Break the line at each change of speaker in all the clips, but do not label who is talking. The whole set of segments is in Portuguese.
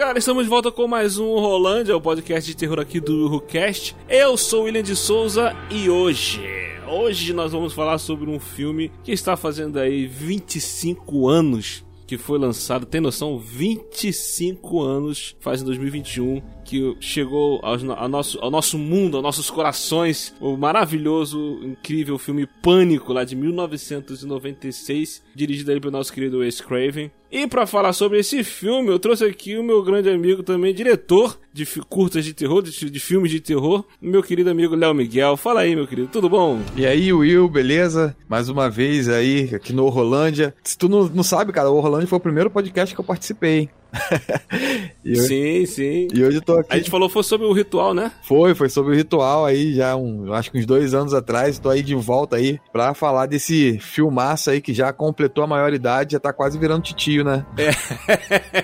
Galera, estamos de volta com mais um Rolândia, o podcast de terror aqui do WhoCast. Eu sou o William de Souza e hoje, hoje nós vamos falar sobre um filme que está fazendo aí 25 anos que foi lançado, tem noção, 25 anos faz em 2021 que chegou ao, nosso, ao nosso mundo, aos nossos corações, o maravilhoso, incrível filme Pânico, lá de 1996, dirigido aí pelo nosso querido Wes Craven. E para falar sobre esse filme, eu trouxe aqui o meu grande amigo também, diretor de curtas de terror, de, de filmes de terror, meu querido amigo Léo Miguel. Fala aí, meu querido, tudo bom?
E aí, Will, beleza? Mais uma vez aí, aqui no Rolândia. Se tu não, não sabe, cara, o Rolândia foi o primeiro podcast que eu participei.
hoje, sim, sim.
E hoje eu tô aqui.
A gente falou foi sobre o ritual, né?
Foi, foi sobre o ritual aí, já um, acho que uns dois anos atrás. Tô aí de volta aí pra falar desse filmaço aí que já completou a maioridade, já tá quase virando titio, né?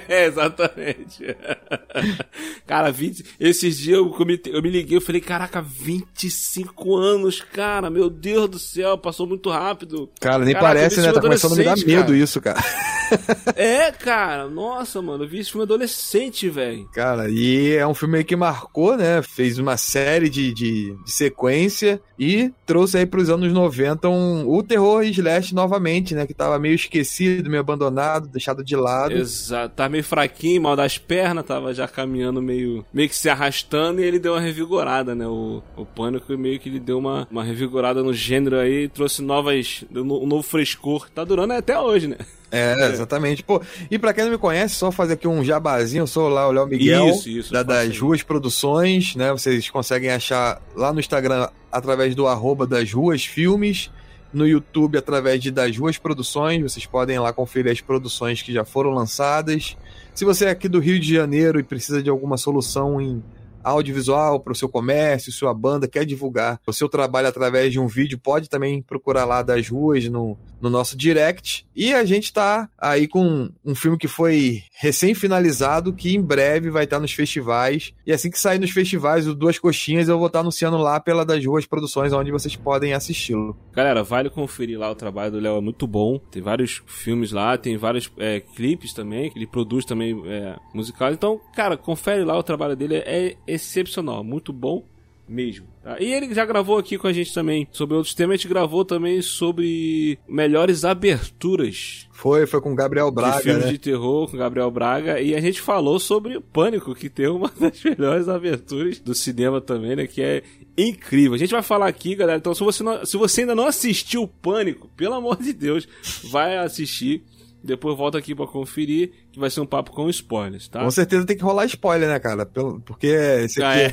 É, exatamente. cara, 20, esses dias eu me, eu me liguei, eu falei, caraca, 25 anos, cara, meu Deus do céu, passou muito rápido.
Cara, nem caraca, parece, né? Tá começando a me dar medo cara. isso, cara.
É, cara, nossa, mano, eu vi esse filme adolescente, velho.
Cara, e é um filme que marcou, né? Fez uma série de, de, de sequência e trouxe aí pros anos 90 um, o terror slash novamente, né? Que tava meio esquecido, meio abandonado, deixado de lado.
Exato, tava meio fraquinho, mal das pernas, tava já caminhando meio, meio que se arrastando e ele deu uma revigorada, né? O, o Pânico meio que ele deu uma, uma revigorada no gênero aí, trouxe novas, um novo frescor. Tá durando até hoje, né?
É, exatamente. Pô, e pra quem não me conhece, só fazer aqui um jabazinho, eu sou lá o Léo Miguel, isso, isso, da, das Ruas Produções, né? Vocês conseguem achar lá no Instagram através do arroba das Ruas Filmes, no YouTube através de Das Ruas Produções, vocês podem lá conferir as produções que já foram lançadas. Se você é aqui do Rio de Janeiro e precisa de alguma solução em audiovisual para o seu comércio, sua banda quer divulgar o seu trabalho através de um vídeo, pode também procurar lá das ruas no, no nosso direct. E a gente está aí com um filme que foi recém-finalizado, que em breve vai estar tá nos festivais. E assim que sair nos festivais, o Duas Coxinhas, eu vou estar tá anunciando lá pela das ruas produções, onde vocês podem assisti-lo.
Galera, vale conferir lá o trabalho do Léo, é muito bom. Tem vários filmes lá, tem vários é, clipes também, que ele produz também é, musicais. Então, cara, confere lá o trabalho dele, é, é excepcional, muito bom mesmo. Tá? E ele já gravou aqui com a gente também sobre outros temas. A gente gravou também sobre melhores aberturas.
Foi, foi com Gabriel Braga.
De filmes
né?
de terror com Gabriel Braga. E a gente falou sobre o Pânico, que tem uma das melhores aberturas do cinema também, né? Que é incrível. A gente vai falar aqui, galera. Então, se você, não, se você ainda não assistiu o Pânico, pelo amor de Deus, vai assistir. Depois volta aqui para conferir, que vai ser um papo com spoilers, tá?
Com certeza tem que rolar spoiler, né, cara? Porque esse aqui, ah, é.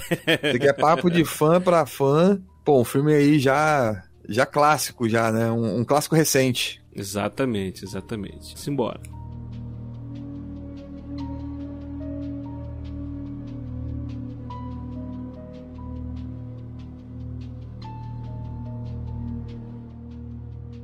esse aqui é papo de fã para fã. Pô, um filme aí já, já clássico, já, né? Um, um clássico recente.
Exatamente, exatamente. Simbora.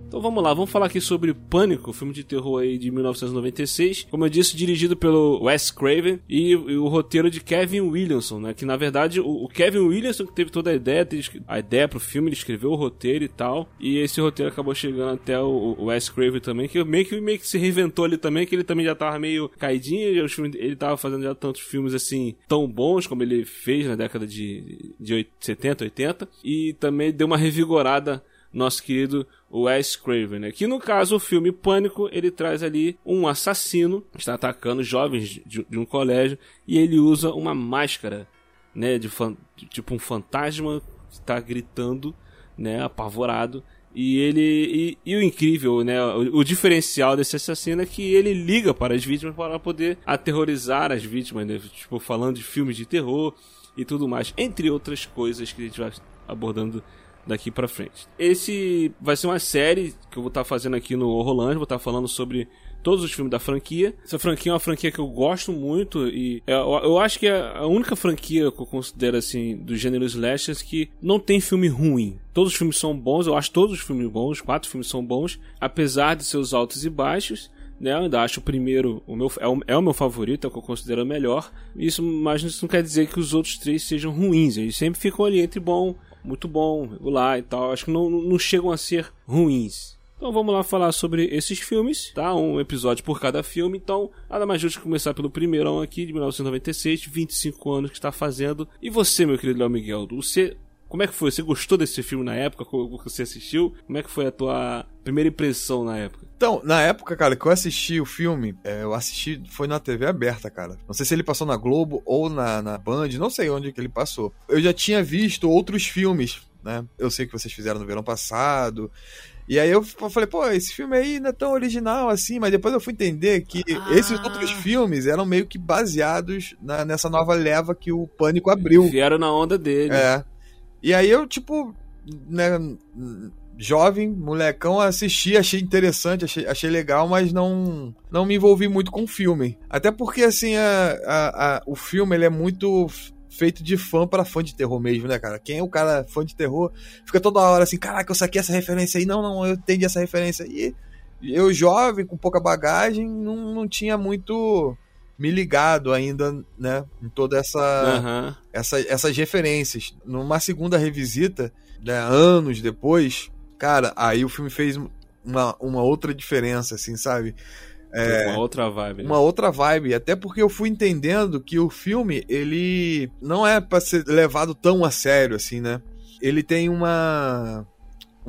Então vamos lá, vamos falar aqui sobre Pânico, filme de terror aí de 1996. Como eu disse, dirigido pelo Wes Craven e, e o roteiro de Kevin Williamson, né? Que na verdade o, o, Kevin Williamson que teve toda a ideia, a ideia pro filme, ele escreveu o roteiro e tal. E esse roteiro acabou chegando até o, o Wes Craven também, que meio que, meio que se reinventou ali também, que ele também já tava meio caidinho, ele tava fazendo já tantos filmes assim tão bons como ele fez na década de, de 70, 80. E também deu uma revigorada nosso querido Wes Craven, né? Que no caso o filme Pânico, ele traz ali um assassino que está atacando jovens de, de um colégio e ele usa uma máscara, né, de, de tipo um fantasma que está gritando, né, apavorado. E ele e, e, o incrível, né, o, o, diferencial desse assassino é que ele liga para as vítimas para poder aterrorizar as vítimas, né? tipo falando de filmes de terror e tudo mais, entre outras coisas que a gente vai abordando daqui para frente. Esse vai ser uma série que eu vou estar tá fazendo aqui no Horrorland, vou estar tá falando sobre todos os filmes da franquia. Essa franquia é uma franquia que eu gosto muito e eu, eu acho que é a única franquia que eu considero assim do gênero slashers que não tem filme ruim. Todos os filmes são bons, eu acho todos os filmes bons, os quatro filmes são bons, apesar de seus altos e baixos. Né, eu ainda acho o primeiro o meu, é, o, é o meu favorito, é o que eu considero o melhor. Isso, mas isso não quer dizer que os outros três sejam ruins. Eles sempre ficam ali entre bom, muito bom, regular e tal. Acho que não, não chegam a ser ruins. Então vamos lá falar sobre esses filmes, tá? Um episódio por cada filme. Então, nada mais justo que começar pelo primeirão aqui, de 1996, 25 anos que está fazendo. E você, meu querido Léo Miguel, você como é que foi? Você gostou desse filme na época? Como você assistiu? Como é que foi a tua primeira impressão na época?
Então, na época, cara, que eu assisti o filme, é, eu assisti, foi na TV aberta, cara. Não sei se ele passou na Globo ou na, na Band, não sei onde que ele passou. Eu já tinha visto outros filmes, né? Eu sei que vocês fizeram no verão passado. E aí eu falei, pô, esse filme aí não é tão original assim, mas depois eu fui entender que ah. esses outros filmes eram meio que baseados na, nessa nova leva que o Pânico abriu.
Vieram na onda dele.
É. E aí eu, tipo, né, jovem, molecão, assisti, achei interessante, achei, achei legal, mas não, não me envolvi muito com o filme. Até porque, assim, a, a, a, o filme ele é muito feito de fã para fã de terror mesmo, né, cara? Quem é o cara fã de terror fica toda hora assim, caraca, eu saquei essa referência aí, não, não, eu entendi essa referência. E eu, jovem, com pouca bagagem, não, não tinha muito me ligado ainda, né, em toda essa, uhum. essa essas referências. Numa segunda revisita, né, anos depois, cara, aí o filme fez uma, uma outra diferença, assim, sabe?
É, uma outra vibe.
Né? Uma outra vibe. Até porque eu fui entendendo que o filme, ele não é para ser levado tão a sério, assim, né? Ele tem uma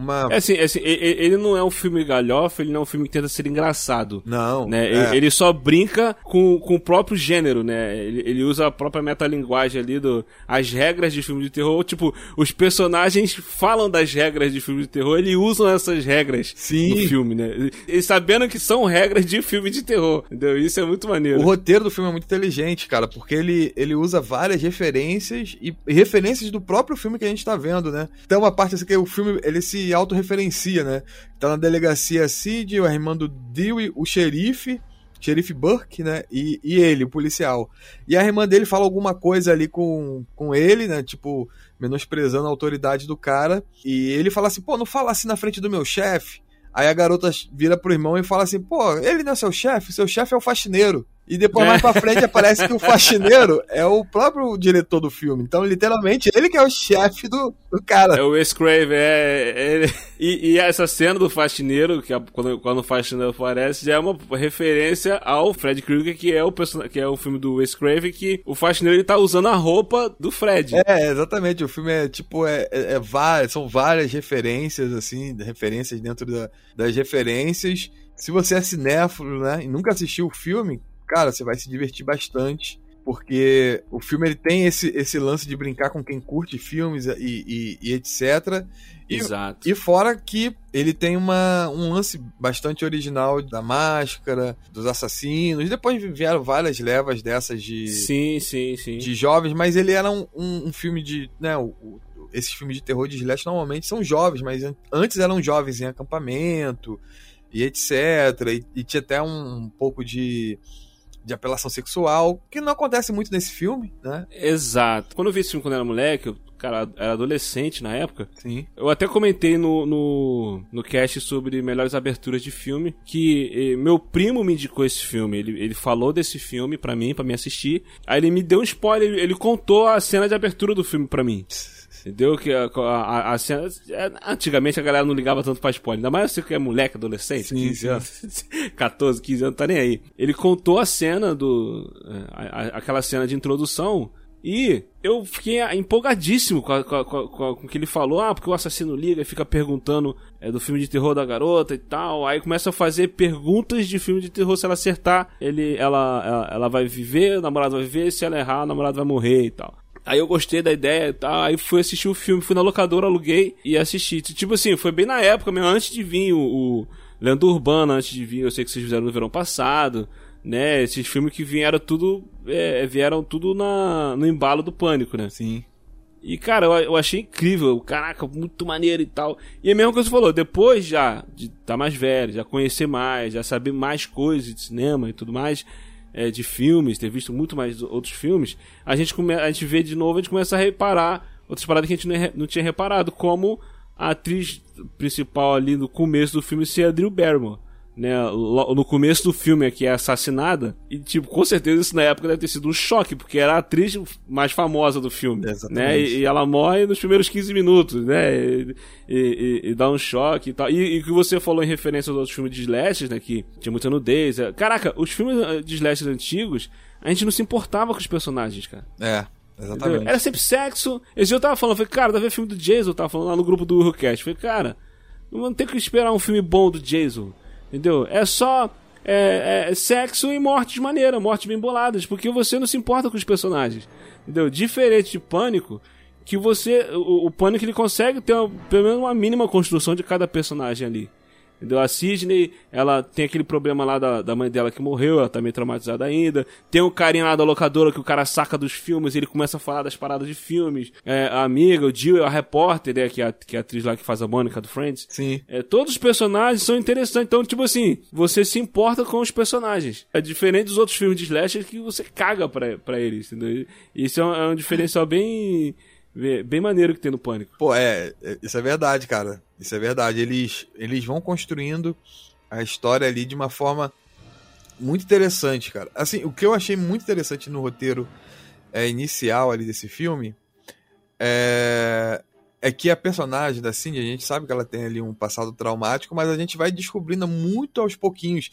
uma.
É assim, é assim, ele não é um filme galhofa, ele não é um filme que tenta ser engraçado.
Não.
Né? É. Ele só brinca com, com o próprio gênero, né? Ele, ele usa a própria metalinguagem ali, do, as regras de filme de terror. Tipo, os personagens falam das regras de filme de terror, ele usam essas regras
Sim.
no filme, né? E sabendo que são regras de filme de terror, entendeu? Isso é muito maneiro.
O roteiro do filme é muito inteligente, cara, porque ele, ele usa várias referências e, e referências do próprio filme que a gente tá vendo, né? Tem uma parte assim que o filme, ele se autorreferencia, né? Tá na delegacia Cid, o Armando Dewey, o xerife, xerife Burke, né? E, e ele, o policial. E a irmã dele fala alguma coisa ali com, com ele, né? Tipo, menosprezando a autoridade do cara. E ele fala assim, pô, não fala assim na frente do meu chefe. Aí a garota vira pro irmão e fala assim, pô, ele não é seu chefe, seu chefe é o faxineiro. E depois, mais pra frente, aparece que o faxineiro é o próprio diretor do filme. Então, literalmente, ele que é o chefe do, do cara.
É o Wes Craven, é. é e, e, essa cena do faxineiro, que é, quando, quando o faxineiro aparece, já é uma referência ao Fred Krueger, que é o que é o filme do Wes Craven, que o faxineiro ele tá usando a roupa do Fred.
É, exatamente. O filme é tipo, é, é, é são várias referências, assim, referências dentro da, das referências. Se você é cinéfilo, né, e nunca assistiu o filme, cara, você vai se divertir bastante. Porque o filme ele tem esse, esse lance de brincar com quem curte filmes e, e, e etc.
E, Exato.
E fora que ele tem uma, um lance bastante original da máscara, dos assassinos. Depois vieram várias levas dessas de.
Sim, sim, sim.
De jovens, mas ele era um, um, um filme de. Né, o, esses filmes de terror de slash normalmente são jovens, mas antes eram jovens em acampamento e etc. E, e tinha até um, um pouco de de apelação sexual, que não acontece muito nesse filme, né?
Exato. Quando eu vi esse filme quando era moleque, eu, cara, era adolescente na época.
Sim.
Eu até comentei no, no, no cast sobre melhores aberturas de filme que eh, meu primo me indicou esse filme. Ele, ele falou desse filme para mim, para me assistir. Aí ele me deu um spoiler, ele, contou a cena de abertura do filme para mim. Entendeu? Que a, a, a, cena. É, antigamente a galera não ligava tanto pra spoiler. Ainda mais você que é moleque, adolescente, sim, 15 anos, 14, 15 anos, tá nem aí. Ele contou a cena do. É, a, aquela cena de introdução. E eu fiquei empolgadíssimo com, com, com, com, o que ele falou. Ah, porque o assassino liga e fica perguntando é, do filme de terror da garota e tal. Aí começa a fazer perguntas de filme de terror. Se ela acertar, ele, ela, ela, ela vai viver, o namorado vai viver. Se ela errar, o namorado vai morrer e tal. Aí eu gostei da ideia e tal, aí fui assistir o filme, fui na locadora, aluguei e assisti. Tipo assim, foi bem na época mesmo, antes de vir o, o Lenda Urbana, antes de vir, eu sei que vocês fizeram no verão passado, né? Esses filmes que vieram tudo, é, vieram tudo na, no embalo do pânico, né?
Sim.
E, cara, eu, eu, achei incrível. Caraca, muito maneiro e tal. E é a mesma coisa que você falou, depois já de estar tá mais velho, já conhecer mais, já saber mais coisas de cinema e tudo mais, é, de filmes, ter visto muito mais outros filmes, a gente, come, a gente vê de novo, a gente começa a reparar outras paradas que a gente não, não tinha reparado, como a atriz principal ali no começo do filme ser a Drew Barrymore né, no começo do filme aqui é assassinada. E, tipo, com certeza isso na época deve ter sido um choque, porque era a atriz mais famosa do filme. Exatamente. Né, e, e ela morre nos primeiros 15 minutos, né? E, e, e dá um choque e tal. E o que você falou em referência aos outros filmes de slashers, né? Que tinha muita nudez. É... Caraca, os filmes eh, de slashers antigos, a gente não se importava com os personagens, cara.
É. Exatamente. Entendeu?
Era sempre sexo. Esse dia eu tava falando, falei, cara, deve ver filme do Jason, eu tava falando lá no grupo do Urocast. Falei, cara, não tem que esperar um filme bom do Jason. Entendeu? É só é, é, sexo e mortes maneira, mortes bem boladas, porque você não se importa com os personagens. Entendeu? Diferente de Pânico, que você. O, o Pânico ele consegue ter uma, pelo menos uma mínima construção de cada personagem ali. Entendeu? A Sidney, ela tem aquele problema lá da, da mãe dela que morreu, ela tá meio traumatizada ainda. Tem o carinha lá da locadora que o cara saca dos filmes, ele começa a falar das paradas de filmes. É, a amiga, o Jill, a repórter, né, que é a, que é a atriz lá que faz a Mônica do Friends.
Sim.
É, todos os personagens são interessantes. Então, tipo assim, você se importa com os personagens. É diferente dos outros filmes de slasher que você caga pra, pra eles, entendeu? Isso é um, é um diferencial bem Bem maneiro que tem no Pânico.
Pô, é, é, isso é verdade, cara. Isso é verdade. Eles, eles vão construindo a história ali de uma forma muito interessante, cara. Assim, o que eu achei muito interessante no roteiro é, inicial ali desse filme é, é que a personagem da Cindy, a gente sabe que ela tem ali um passado traumático, mas a gente vai descobrindo muito aos pouquinhos.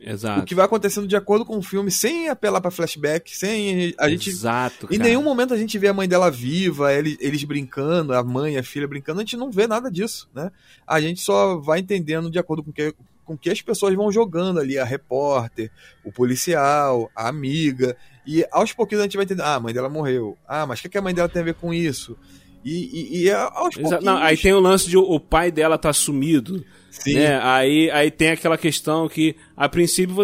Exato.
O que vai acontecendo de acordo com o filme, sem apelar para flashback, sem a gente.
Exato.
Em nenhum momento a gente vê a mãe dela viva, eles, eles brincando, a mãe, a filha brincando, a gente não vê nada disso, né? A gente só vai entendendo de acordo com que com que as pessoas vão jogando ali, a repórter, o policial, a amiga, e aos pouquinhos a gente vai entender, ah, a mãe dela morreu. Ah, mas o que, que a mãe dela tem a ver com isso? E, e, e aos pouquinhos... Não,
aí tem o lance de o pai dela tá sumido. Sim. Né? Aí, aí tem aquela questão que, a princípio,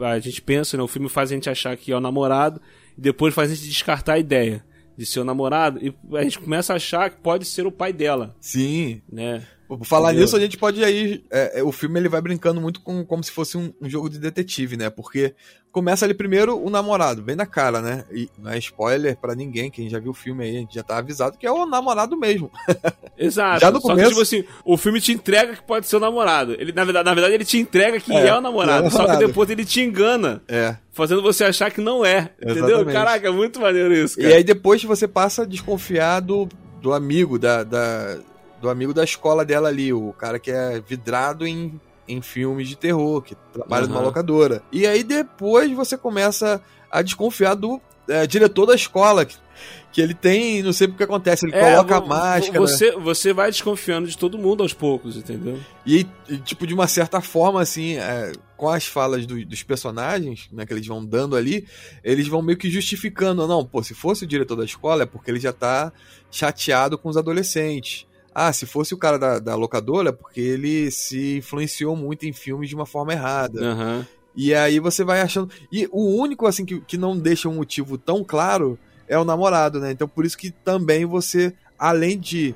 a gente pensa, né? o filme faz a gente achar que é o namorado, e depois faz a gente descartar a ideia de ser o namorado, e a gente começa a achar que pode ser o pai dela.
Sim.
Né?
Por falar Entendeu? nisso, a gente pode aí. É, é, o filme ele vai brincando muito com como se fosse um, um, jogo de detetive, né? Porque começa ali primeiro o namorado, bem na cara, né? E não é spoiler para ninguém, quem já viu o filme aí, a gente já tá avisado que é o namorado mesmo.
Exato. já no começo... que, tipo assim, o filme te entrega que pode ser o namorado. Ele, na, verdade, na verdade, ele te entrega que é, é o namorado. É o namorado. Só que depois ele te engana.
É.
Fazendo você achar que não é. Exatamente. Entendeu? Caraca, é muito maneiro isso. Cara.
E aí depois você passa a desconfiar do, do amigo, da, da do amigo da escola dela ali, o cara que é vidrado em, em filmes de terror, que trabalha uhum. numa locadora. E aí depois você começa a desconfiar do é, diretor da escola, que, que ele tem, não sei o que acontece, ele é, coloca a máscara.
Você, você vai desconfiando de todo mundo aos poucos, entendeu?
E, e tipo, de uma certa forma, assim, é, com as falas do, dos personagens, né, que eles vão dando ali, eles vão meio que justificando, não, pô, se fosse o diretor da escola é porque ele já tá chateado com os adolescentes. Ah, se fosse o cara da, da locadora, é porque ele se influenciou muito em filmes de uma forma errada.
Uhum.
E aí você vai achando. E o único, assim, que, que não deixa um motivo tão claro é o namorado, né? Então por isso que também você, além de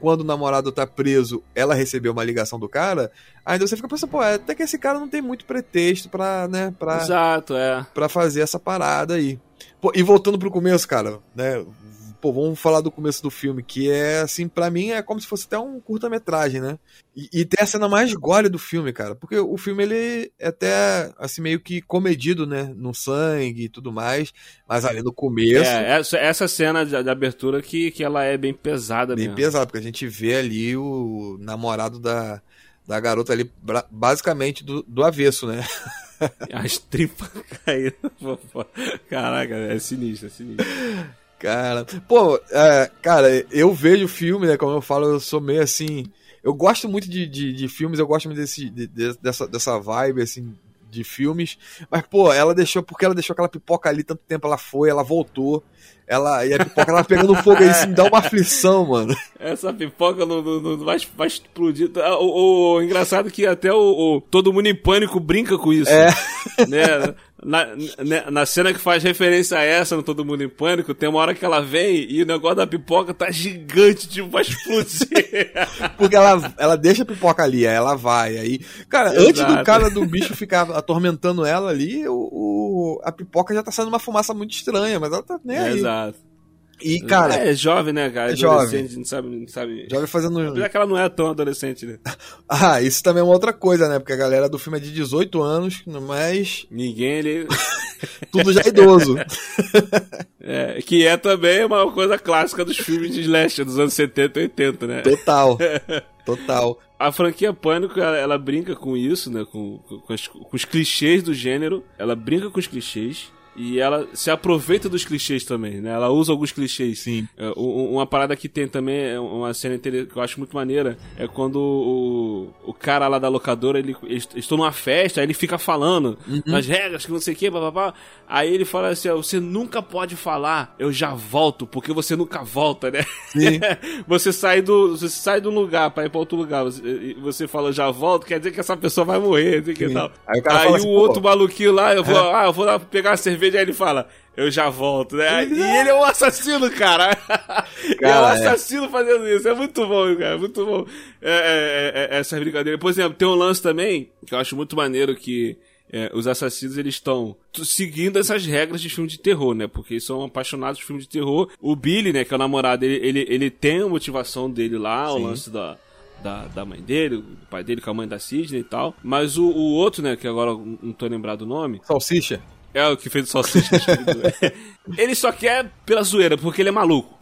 quando o namorado tá preso, ela recebeu uma ligação do cara, ainda você fica pensando, pô, é, até que esse cara não tem muito pretexto pra, né, pra,
Exato, é.
pra fazer essa parada aí. Pô, e voltando pro começo, cara, né, pô, vamos falar do começo do filme, que é, assim, para mim é como se fosse até um curta-metragem, né? E, e, tem a cena mais gore do filme, cara, porque o filme, ele é até, assim, meio que comedido, né? No sangue e tudo mais, mas ali no começo...
É, essa, essa cena de, de, abertura que, que ela é bem pesada
Bem
mesmo.
pesada, porque a gente vê ali o namorado da, da garota ali, basicamente do, do avesso, né?
As tripas caíram. Caraca, é sinistro, é sinistro.
Cara, pô, é, cara, eu vejo filme, né? Como eu falo, eu sou meio assim. Eu gosto muito de, de, de filmes, eu gosto muito desse, de, dessa, dessa vibe, assim, de filmes. Mas, pô, ela deixou, porque ela deixou aquela pipoca ali tanto tempo, ela foi, ela voltou. Ela, e a pipoca ela pegando fogo aí, assim, dá uma aflição, mano.
Essa pipoca não, não, não vai, vai explodir. O, o, o engraçado é que até o, o, todo mundo em pânico brinca com isso.
É.
Né? Na, na, na, cena que faz referência a essa no Todo Mundo em Pânico, tem uma hora que ela vem e o negócio da pipoca tá gigante, tipo, vai explodir.
Porque ela, ela deixa a pipoca ali, aí ela vai. Aí, cara, Exato. antes do cara do bicho ficar atormentando ela ali, o, o, a pipoca já tá saindo uma fumaça muito estranha, mas ela tá nem aí.
Exato.
E, cara.
É, é jovem, né, cara? É
jovem.
não sabe, não sabe.
Jovem fazendo.
Apesar que ela não é tão adolescente, né?
ah, isso também é uma outra coisa, né? Porque a galera do filme é de 18 anos, mas.
Ninguém ali.
Tudo já idoso.
é, que é também uma coisa clássica dos filmes de slasher dos anos 70 e 80, né?
Total. Total.
A franquia Pânico, ela, ela brinca com isso, né? Com, com, com, os, com os clichês do gênero. Ela brinca com os clichês. E ela se aproveita dos clichês também, né? Ela usa alguns clichês.
Sim.
É, uma parada que tem também, é uma cena que eu acho muito maneira, é quando o, o cara lá da locadora, ele, estão numa festa, aí ele fica falando uhum. nas regras, que não sei o que, papapá. Aí ele fala assim, você nunca pode falar, eu já volto, porque você nunca volta, né?
Sim.
você sai do você sai do lugar pra ir pra outro lugar, você, você fala já volto, quer dizer que essa pessoa vai morrer, que tal. Aí o, aí assim, o outro maluquinho lá, eu vou, ah, eu vou lá pegar a cerveja cerveja, aí ele fala, eu já volto, né? E ele é um assassino, cara. cara é um assassino é. fazendo isso. É muito bom, cara. Muito bom. É, é, é, é essa brincadeira. Por exemplo, tem um lance também que eu acho muito maneiro que é, os assassinos eles estão seguindo essas regras de filme de terror, né? Porque eles são apaixonados por filme de terror. O Billy, né, que é o namorado, ele, ele, ele tem a motivação dele lá, Sim. o lance da, da, da mãe dele, do pai dele com a mãe da Sidney e tal. Mas o, o outro, né, que agora não tô lembrado o nome.
Salsicha.
É o que fez o salsicha. ele só quer pela zoeira, porque ele é maluco.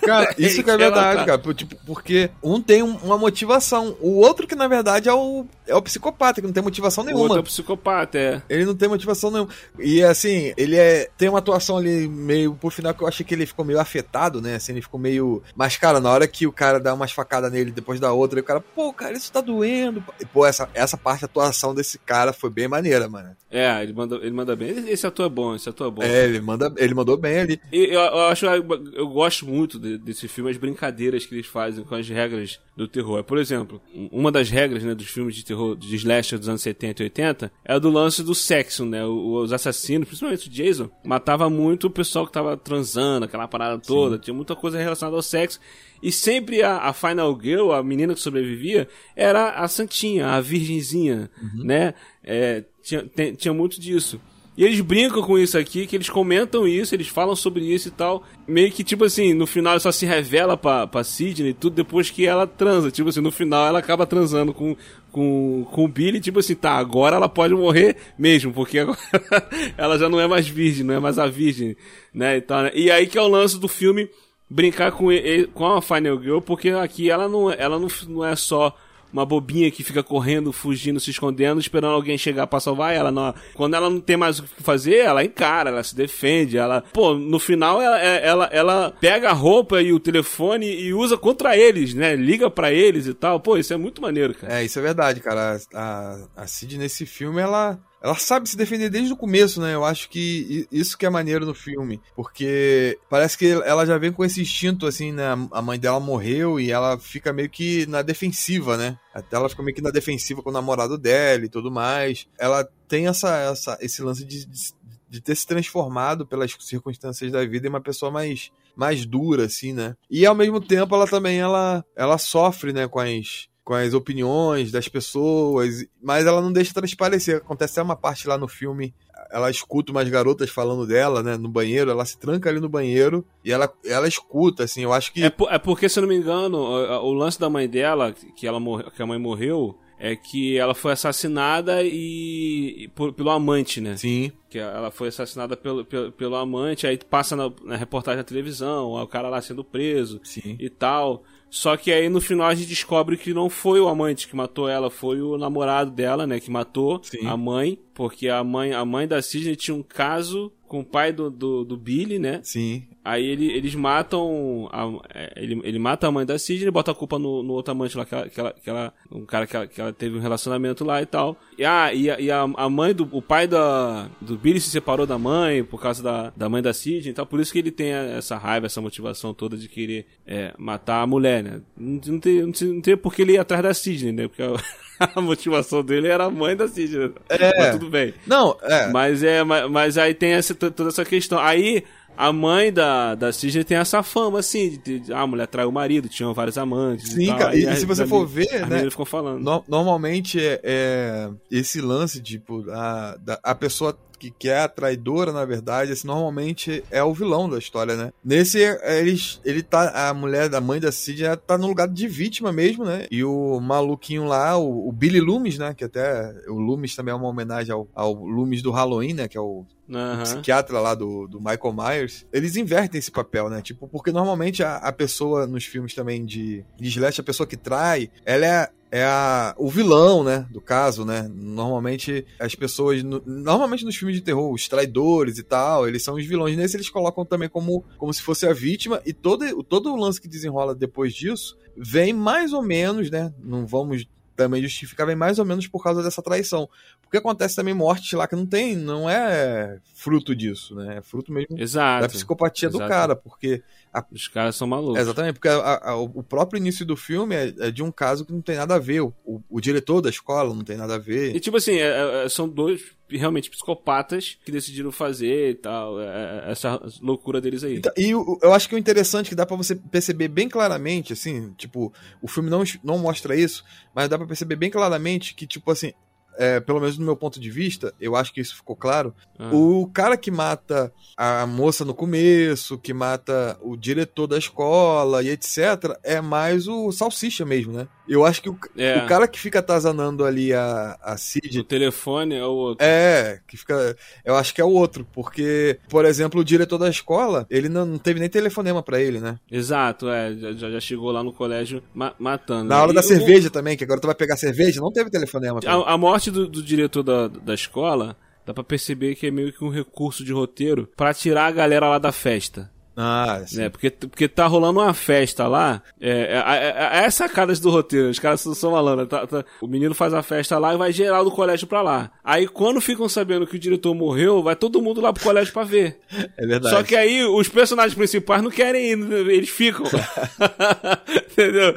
Cara, isso que é verdade, cara. Tipo, porque um tem uma motivação. O outro que, na verdade, é o, é o psicopata, que não tem motivação nenhuma. O outro é
o psicopata, é.
Ele não tem motivação nenhuma. E, assim, ele é tem uma atuação ali meio... Por final, que eu achei que ele ficou meio afetado, né? Assim, ele ficou meio... Mas, cara, na hora que o cara dá umas facadas nele depois da outra, o cara... Pô, cara, isso tá doendo. E, pô, essa, essa parte da atuação desse cara foi bem maneira, mano.
É, ele manda, ele manda bem. Esse ator é bom, esse ator é bom.
É, ele, manda, ele mandou bem ali.
Eu, eu acho... Eu gosto muito desse filme, as brincadeiras que eles fazem com as regras do terror. Por exemplo, uma das regras né, dos filmes de terror de slasher dos anos 70 e 80 é do lance do sexo, né? Os assassinos, principalmente o Jason, matava muito o pessoal que tava transando, aquela parada toda. Sim. Tinha muita coisa relacionada ao sexo. E sempre a, a, Final Girl, a menina que sobrevivia, era a santinha, a virgenzinha, uhum. né? É, tinha, tem, tinha muito disso. E eles brincam com isso aqui, que eles comentam isso, eles falam sobre isso e tal. Meio que, tipo assim, no final só se revela pra, pra Sidney tudo depois que ela transa. Tipo assim, no final ela acaba transando com, com, com o Billy, tipo assim, tá, agora ela pode morrer mesmo, porque agora ela já não é mais virgem, não é mais a virgem, né? E, né? e aí que é o lance do filme brincar com, ele, com a Final Girl, porque aqui ela não, ela não, não é só uma bobinha que fica correndo, fugindo, se escondendo, esperando alguém chegar para salvar ela. Não. Quando ela não tem mais o que fazer, ela encara, ela se defende, ela, pô, no final ela, é, ela, ela pega a roupa e o telefone e usa contra eles, né? Liga para eles e tal. Pô, isso é muito maneiro, cara.
É, isso é verdade, cara. A, a Cid nesse filme, ela ela sabe se defender desde o começo, né? Eu acho que isso que é maneiro no filme. Porque parece que ela já vem com esse instinto, assim, né? A mãe dela morreu e ela fica meio que na defensiva, né? Até ela fica meio que na defensiva com o namorado dela e tudo mais. Ela tem essa, essa, esse lance de, de, de ter se transformado pelas circunstâncias da vida em uma pessoa mais, mais dura, assim, né? E ao mesmo tempo ela também ela, ela sofre, né, com as com as opiniões das pessoas, mas ela não deixa transparecer. Acontece até uma parte lá no filme, ela escuta umas garotas falando dela, né, no banheiro, ela se tranca ali no banheiro e ela, ela escuta, assim, eu acho que...
É, por, é porque, se eu não me engano, o, o, lance da mãe dela, que, ela morre, que a mãe morreu, é que ela foi assassinada e, e por, pelo amante, né?
Sim.
Que ela foi assassinada pelo, pelo, pelo amante, aí passa na, na reportagem da televisão, o cara lá sendo preso
Sim.
e tal. Só que aí no final a gente descobre que não foi o amante que matou ela, foi o namorado dela, né, que matou
Sim.
a mãe, porque a mãe, a mãe da Sidney tinha um caso com o pai do, do, do Billy, né?
Sim.
Aí ele, eles matam. A, é, ele, ele mata a mãe da Sidney, bota a culpa no, no outro amante lá, que ela, que ela, que ela um cara que ela, que ela teve um relacionamento lá e tal. E, ah, e, a, e a, a mãe do. O pai da, do Billy se separou da mãe por causa da, da mãe da Sidney e tal. Por isso que ele tem essa raiva, essa motivação toda de querer é, matar a mulher, né? Não, não, tem, não, tem, não tem porque ele ir atrás da Sidney, né? Porque a motivação dele era a mãe da Sidney. É. Mas tudo bem.
Não, é.
Mas, é, mas, mas aí tem essa, toda essa questão. Aí a mãe da, da Sidney tem essa fama, assim, de, de ah, a mulher traiu o marido, tinha vários amantes.
Sim, e cara, e, e se você for ver, né?
ficou falando.
No, normalmente é, é, esse lance, tipo, a, da, a pessoa que, que é a traidora, na verdade, assim, normalmente é o vilão da história, né? Nesse, eles, ele tá, a mulher da mãe da Cid tá no lugar de vítima mesmo, né? E o maluquinho lá, o, o Billy Loomis, né? Que até o Loomis também é uma homenagem ao, ao Loomis do Halloween, né? Que é o Uhum. psiquiatra lá do, do Michael Myers, eles invertem esse papel, né? Tipo, porque normalmente a, a pessoa nos filmes também de, de slash, a pessoa que trai, ela é, é a, o vilão, né? Do caso, né? Normalmente as pessoas. No, normalmente nos filmes de terror, os traidores e tal, eles são os vilões. Nesse eles colocam também como, como se fosse a vítima. E todo, todo o lance que desenrola depois disso vem mais ou menos, né? Não vamos também justificar, vem mais ou menos por causa dessa traição. Porque acontece também morte lá que não tem, não é fruto disso, né? É fruto mesmo
Exato.
da psicopatia Exato. do cara, porque
a... Os caras são malucos.
Exatamente, porque a, a, o próprio início do filme é, é, de um caso que não tem nada a ver. O, o, diretor da escola não tem nada a ver.
E tipo assim, é, é, são dois realmente psicopatas que decidiram fazer e tal. É, é essa loucura deles aí.
Então, e eu, eu acho que o interessante é que dá para você perceber bem claramente, assim, tipo, o filme não, não mostra isso, mas dá para perceber bem claramente que, tipo assim, é, pelo menos do meu ponto de vista, eu acho que isso ficou claro. Ah. O cara que mata a moça no começo, que mata o diretor da escola e etc., é mais o salsicha mesmo, né? Eu acho que o, é. o cara que fica atazanando ali a, a Cid.
O telefone é o outro.
É, que fica. Eu acho que é o outro, porque, por exemplo, o diretor da escola, ele não, não teve nem telefonema para ele, né?
Exato, é. Já, já chegou lá no colégio ma matando.
Na hora e da cerveja também, que agora tu vai pegar cerveja, não teve telefonema.
A, a, morte do, do diretor da, da escola, dá pra perceber que é meio que um recurso de roteiro para tirar a galera lá da festa.
Ah, sim.
Né? Porque, porque tá rolando uma festa lá. É, é, é, é sacadas do roteiro. Os caras são malandros. Tá, tá, o menino faz a festa lá e vai geral do colégio pra lá. Aí quando ficam sabendo que o diretor morreu, vai todo mundo lá pro colégio pra ver.
É verdade.
Só que aí os personagens principais não querem ir, eles ficam. Entendeu?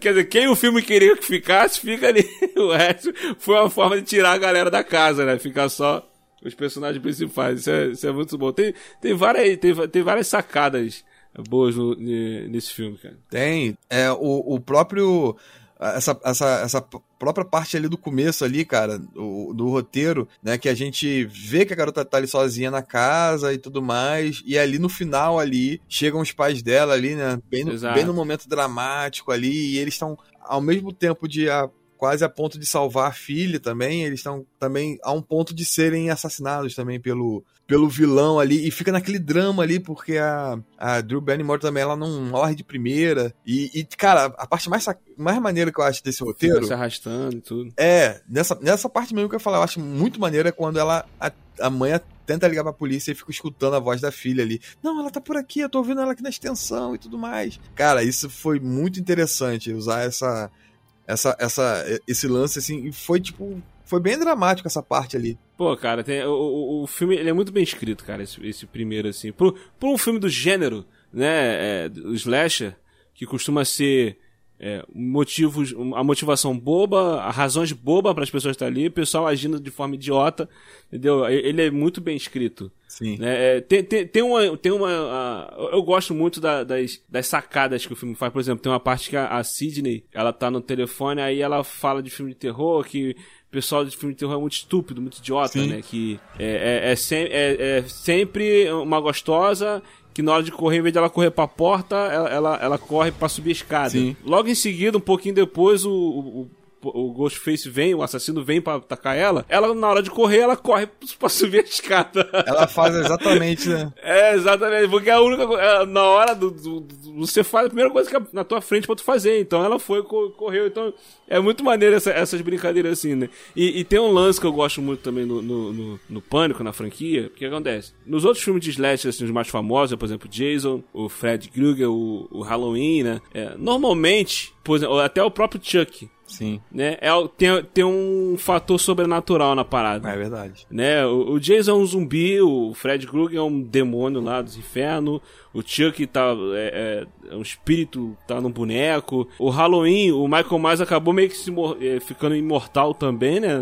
Quer dizer, quem o filme queria que ficasse, fica ali. O resto foi uma forma de tirar a galera da casa, né? Ficar só os personagens principais. Isso é, isso é muito bom. Tem, tem, várias, tem, tem várias sacadas boas no, nesse filme, cara.
Tem. É, o, o próprio. Essa, essa, essa própria parte ali do começo ali, cara, do, do, roteiro, né, que a gente vê que a garota tá ali sozinha na casa e tudo mais, e ali no final ali, chegam os pais dela ali, né, bem no, bem no momento dramático ali, e eles estão ao mesmo tempo de a, quase a ponto de salvar a filha também. Eles estão também a um ponto de serem assassinados também pelo, pelo vilão ali. E fica naquele drama ali, porque a, a Drew Barrymore também ela não morre de primeira. E, e cara, a parte mais, mais maneira que eu acho desse roteiro.
Se arrastando e tudo.
É, nessa, nessa parte mesmo que eu falar, eu acho muito maneira quando ela. A, a mãe tenta ligar pra polícia e fica escutando a voz da filha ali. Não, ela tá por aqui, eu tô ouvindo ela aqui na extensão e tudo mais. Cara, isso foi muito interessante, usar essa, essa, essa, esse lance, assim, foi tipo. Foi bem dramático essa parte ali.
Pô, cara, tem, o, o filme ele é muito bem escrito, cara, esse, esse primeiro, assim. Por, por um filme do gênero, né? É, o Slasher, que costuma ser é, motivos, a motivação boba, razões boba para as pessoas estar ali, o pessoal agindo de forma idiota, entendeu? Ele é muito bem escrito.
Sim.
Né? É, tem, tem, tem uma. Tem uma a, eu gosto muito da, das, das sacadas que o filme faz. Por exemplo, tem uma parte que a, a Sidney ela tá no telefone, aí ela fala de filme de terror, que o pessoal de filme de terror é muito estúpido, muito idiota, Sim. né? Que é, é, é, sem, é, é sempre uma gostosa que na hora de correr, em vez de ela correr pra porta, ela, ela, ela corre pra subir a escada. Sim. Logo em seguida, um pouquinho depois, o, o, o Ghostface vem, o assassino vem pra atacar ela, ela, na hora de correr, ela corre pra subir a escada.
Ela faz exatamente, né?
É, exatamente, porque é a única é, na hora do, do, do, você faz a primeira coisa que é na tua frente pra tu fazer, então ela foi, correu, então é muito maneiro essa, essas brincadeiras assim, né? E, e, tem um lance que eu gosto muito também no, no, no, no Pânico, na franquia, o que acontece? Nos outros filmes de slash, assim, os mais famosos, por exemplo, Jason, o Fred Krueger, o, o Halloween, né? É, normalmente, por exemplo, até o próprio Chuck,
Sim.
Né? É, tem, tem um fator sobrenatural na parada.
É verdade.
Né? O, o Jason é um zumbi, o Fred Krueger é um demônio lá dos infernos, o Chuck tá, é, é, é, um espírito, tá num boneco. O Halloween, o Michael Myers acabou meio que se, é, ficando imortal também, né?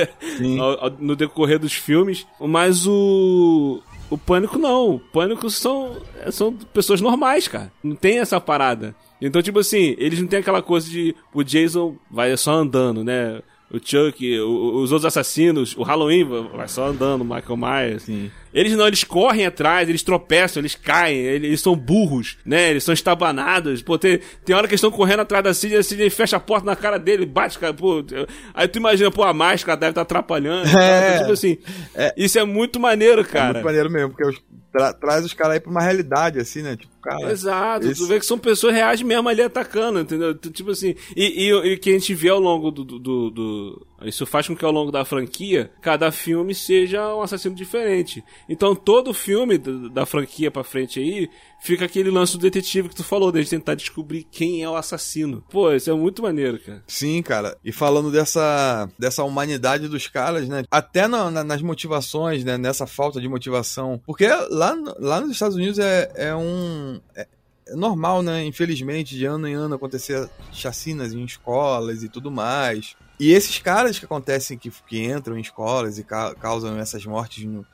no decorrer dos filmes. Mas o, o Pânico não. O Pânico são, são pessoas normais, cara. Não tem essa parada. Então, tipo assim, eles não tem aquela coisa de o Jason vai só andando, né? O Chuck, o, os outros assassinos, o Halloween vai só andando, o Michael Myers. Sim. Eles não, eles correm atrás, eles tropeçam, eles caem, eles, eles são burros, né? Eles são estabanados. Pô, tem, tem hora que eles estão correndo atrás da Cid, a Cid fecha a porta na cara dele, bate, cara, pô. Aí tu imagina, pô, a máscara deve estar tá atrapalhando. É, tipo assim, é, isso é muito maneiro, cara. É
muito maneiro mesmo, porque os, tra traz os caras aí pra uma realidade, assim, né? Tipo, cara.
Exato, esse... tu vê que são pessoas reais mesmo ali atacando, entendeu? Tipo assim, e, e, e que a gente vê ao longo do, do, do, do, Isso faz com que ao longo da franquia, cada filme seja um assassino diferente. Então todo filme da, da franquia pra frente aí fica aquele lance do detetive que tu falou, de tentar descobrir quem é o assassino. Pô, isso é muito maneiro, cara.
Sim, cara. E falando dessa, dessa humanidade dos caras, né? Até na, na, nas motivações, né? Nessa falta de motivação. Porque lá, lá nos Estados Unidos é, é um. É, é normal, né? Infelizmente, de ano em ano acontecer chacinas em escolas e tudo mais. E esses caras que acontecem, que, que entram em escolas e ca causam essas mortes no,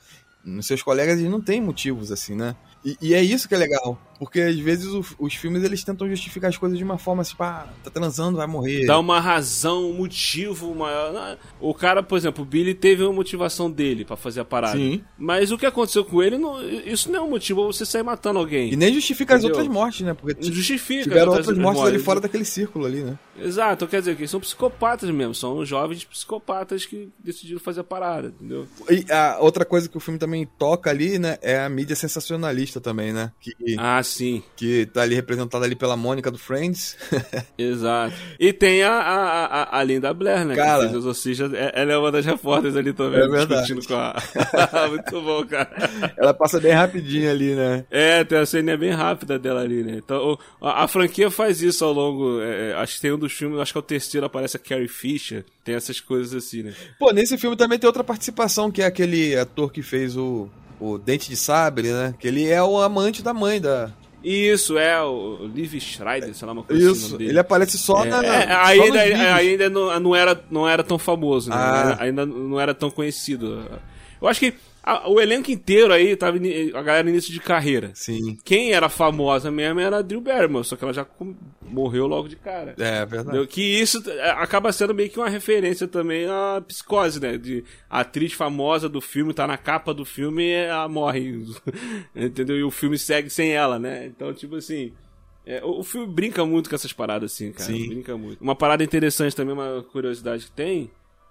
nos seus colegas, eles não têm motivos assim, né? E, e, é isso que é legal. Porque às vezes o, os filmes eles tentam justificar as coisas de uma forma assim, pá, tá transando, vai morrer.
Dá uma razão, um motivo maior. O cara, por exemplo, o Billy teve uma motivação dele para fazer a parada. Sim. Mas o que aconteceu com ele, não, isso não é um motivo pra você sair matando alguém.
E nem justifica Entendeu? as outras mortes, né?
Porque justifica.
Tiveram outras, outras mortes, mortes ali fora daquele círculo ali, né?
Exato, quer dizer que são psicopatas mesmo, são jovens psicopatas que decidiram fazer a parada, entendeu?
E a outra coisa que o filme também toca ali, né, é a mídia sensacionalista também, né? Que,
ah, sim.
Que tá ali representada ali pela Mônica do Friends.
Exato. E tem a, a, a, a Linda Blair, né?
Cara,
que fez Exorcista. É, ela é uma das repórteres ali também,
é verdade.
discutindo com a... Muito bom, cara.
Ela passa bem rapidinho ali, né?
É, tem a cena bem rápida dela ali, né? Então, a, a franquia faz isso ao longo... É, é, acho que tem um dos filmes, acho que é o terceiro, aparece a Carrie Fisher. Tem essas coisas assim, né?
Pô, nesse filme também tem outra participação, que é aquele ator que fez o o Dente de Sabre, né? Que ele é o amante da mãe da.
Isso, é o Liv Schreider, sei lá, uma coisa
assim, Isso, assim, ele aparece só é, na.
É,
só
ainda, ainda não, não, era, não era tão famoso, né? ah. ainda não era tão conhecido. Eu acho que a, o elenco inteiro aí tava a galera início de carreira.
Sim.
Quem era famosa mesmo era a Drew Barrymore, só que ela já morreu logo de cara.
É, é verdade.
Que isso é, acaba sendo meio que uma referência também à psicose, né? De a atriz famosa do filme tá na capa do filme e ela morre. Entendeu? E o filme segue sem ela, né? Então, tipo assim. É, o, o, filme brinca muito com essas paradas, assim, cara. Sim. Brinca muito. Uma parada interessante também, uma curiosidade que tem,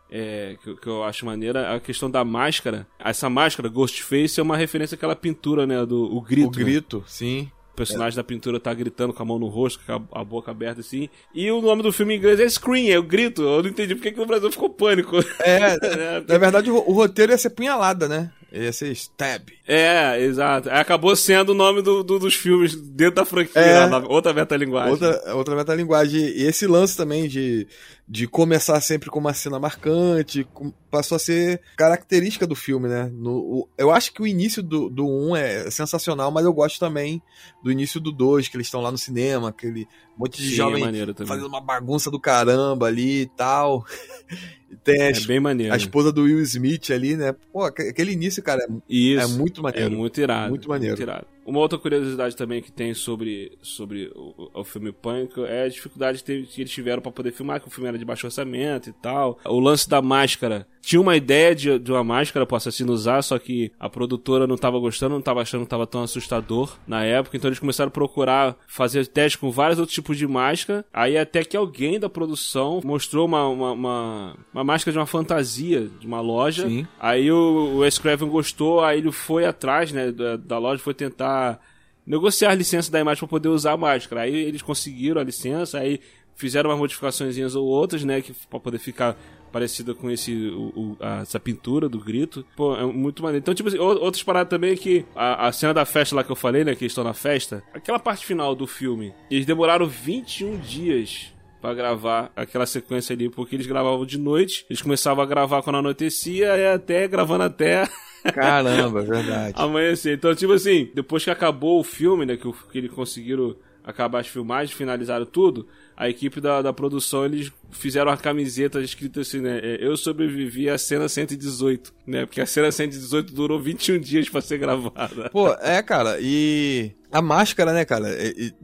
é, que, que, eu acho maneira, a questão da máscara. Essa máscara, Ghostface, é uma referência àquela pintura, né? Do o grito.
O grito, né? sim.
O personagem é. da pintura tá gritando com a mão no rosto, com a, a, boca aberta assim. E o nome do filme em inglês é Scream, é o grito. Eu não entendi porque que no Brasil ficou pânico.
É, é na verdade o, o roteiro ia ser punhalada, né? Ia ser Stab.
É, exato. Acabou sendo o nome do, do dos filmes dentro da franquia, é, lá, outra metalinguagem.
Outra, outra metalinguagem. E esse lance também de, de começar sempre com uma cena marcante, passou a ser característica do filme, né? No, o, eu acho que o início do, do 1 é sensacional, mas eu gosto também do início do 2, que eles estão lá no cinema, aquele monte de Sim, jovem
é
fazendo uma bagunça do caramba ali e tal. Tem a,
é bem maneiro.
a esposa do Will Smith ali, né? Pô, aquele início, cara, é,
Isso,
é muito maneiro.
É muito irado.
Muito maneiro.
Muito irado. Uma outra curiosidade também que tem sobre, sobre o, o filme Pânico é a dificuldade que eles tiveram para poder filmar, que o filme era de baixo orçamento e tal. O lance da máscara. Tinha uma ideia de, de uma máscara pro assassino usar, só que a produtora não tava gostando, não tava achando que tava tão assustador na época, então eles começaram a procurar fazer teste com vários outros tipos de máscara. Aí até que alguém da produção mostrou uma, uma, uma, uma máscara de uma fantasia de uma loja. Sim. Aí o, o Wes Craven gostou, aí ele foi atrás né, da, da loja, foi tentar negociar a licença da imagem para poder usar a máscara. Aí eles conseguiram a licença, aí fizeram umas modificações ou outras, né, que para poder ficar parecida com esse o, o, a, essa pintura do grito. Pô, é muito maneiro. Então, tipo assim, outras paradas também é que a, a, cena da festa lá que eu falei, né, que eles estão na festa, aquela parte final do filme, eles demoraram 21 dias para gravar aquela sequência ali, porque eles gravavam de noite, eles começavam a gravar quando anoitecia e até gravando até
Caramba, verdade.
Amanhecer. Então, tipo assim, depois que acabou o filme, né, que, que eles conseguiram acabar as filmagens, finalizaram tudo, a equipe da, da produção, eles fizeram uma camiseta escrita assim, né, é, eu sobrevivi à cena 118, né, porque a cena 118 durou 21 dias para ser gravada.
Pô, é, cara, e a máscara, né, cara,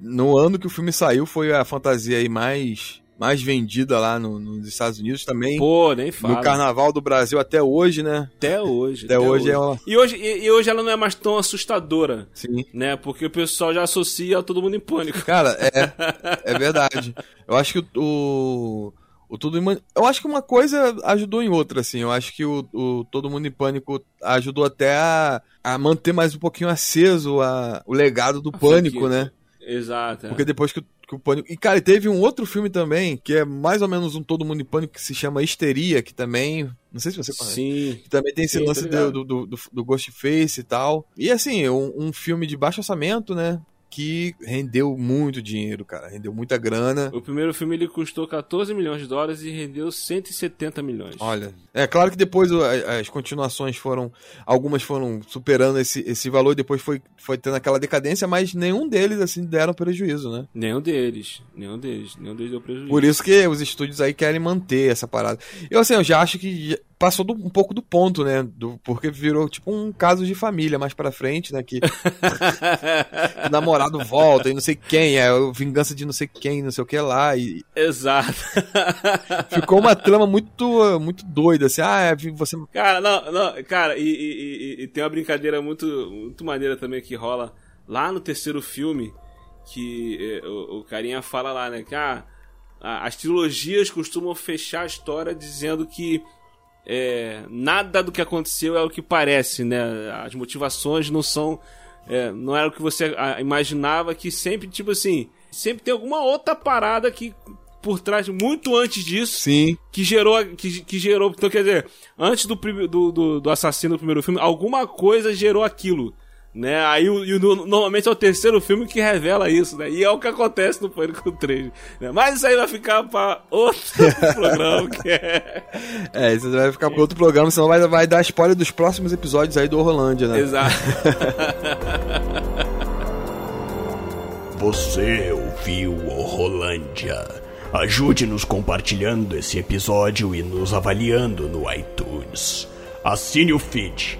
no ano que o filme saiu foi a fantasia aí mais mais vendida lá no, nos Estados Unidos também.
Pô, nem fala.
No Carnaval do Brasil até hoje, né?
Até hoje.
Até, até hoje, hoje, é uma...
E hoje, e, e, hoje ela não é mais tão assustadora.
Sim.
Né? Porque o pessoal já associa todo mundo em pânico.
Cara, é. é verdade. Eu acho que o... o tudo em... Eu acho que uma coisa ajudou em outra, assim. Eu acho que o, o Todo Mundo em Pânico ajudou até a, a manter mais um pouquinho aceso a, o legado do a Pânico, franquia. né?
Exato.
É. Porque depois que, que, o Pânico. E, cara, teve um outro filme também, que é mais ou menos um Todo Mundo em Pânico, que se chama Histeria, que também. Não sei se você conhece.
Sim.
Que também tem esse Sim, lance do, do, do, do Ghostface e tal. E assim, um, um filme de baixo orçamento, né? Que rendeu muito dinheiro, cara. Rendeu muita grana.
O primeiro filme ele custou 14 milhões de dólares e rendeu 170 milhões.
Olha, é claro que depois as continuações foram. Algumas foram superando esse, esse valor e depois foi, foi tendo aquela decadência, mas nenhum deles, assim, deram prejuízo, né?
Nenhum deles. Nenhum deles. Nenhum deles deu prejuízo.
Por isso que os estúdios aí querem manter essa parada. Eu, assim, eu já acho que passou do, um pouco do ponto, né? Do, porque virou tipo um caso de família mais pra frente, né? Que, o namorado volta e não sei quem, é vingança de não sei quem, não sei o que lá. E...
Exato.
Ficou uma trama muito, muito doida, assim. Ah, é, você.
Cara, não, não, cara, e, e, e, tem uma brincadeira muito, muito maneira também que rola lá no terceiro filme. Que eh, o, o carinha fala lá, né? Que ah, as trilogias costumam fechar a história dizendo que é, nada do que aconteceu é o que parece, né? As motivações não são. É, não era o que você imaginava, que sempre, tipo assim, sempre tem alguma outra parada que por trás, muito antes disso,
Sim.
que gerou. Que, que gerou. Então, quer dizer, antes do, do, do, do assassino do primeiro filme, alguma coisa gerou aquilo. Né? Aí e, normalmente é o terceiro filme que revela isso, né? E é o que acontece no Pânico 3. Né? Mas isso aí vai ficar para outro programa que é.
É, isso vai ficar para outro programa, senão vai, vai dar spoiler dos próximos episódios aí do Rolândia, né?
Exato.
Você ouviu o Rolândia. Ajude-nos compartilhando esse episódio e nos avaliando no iTunes. Assine o feed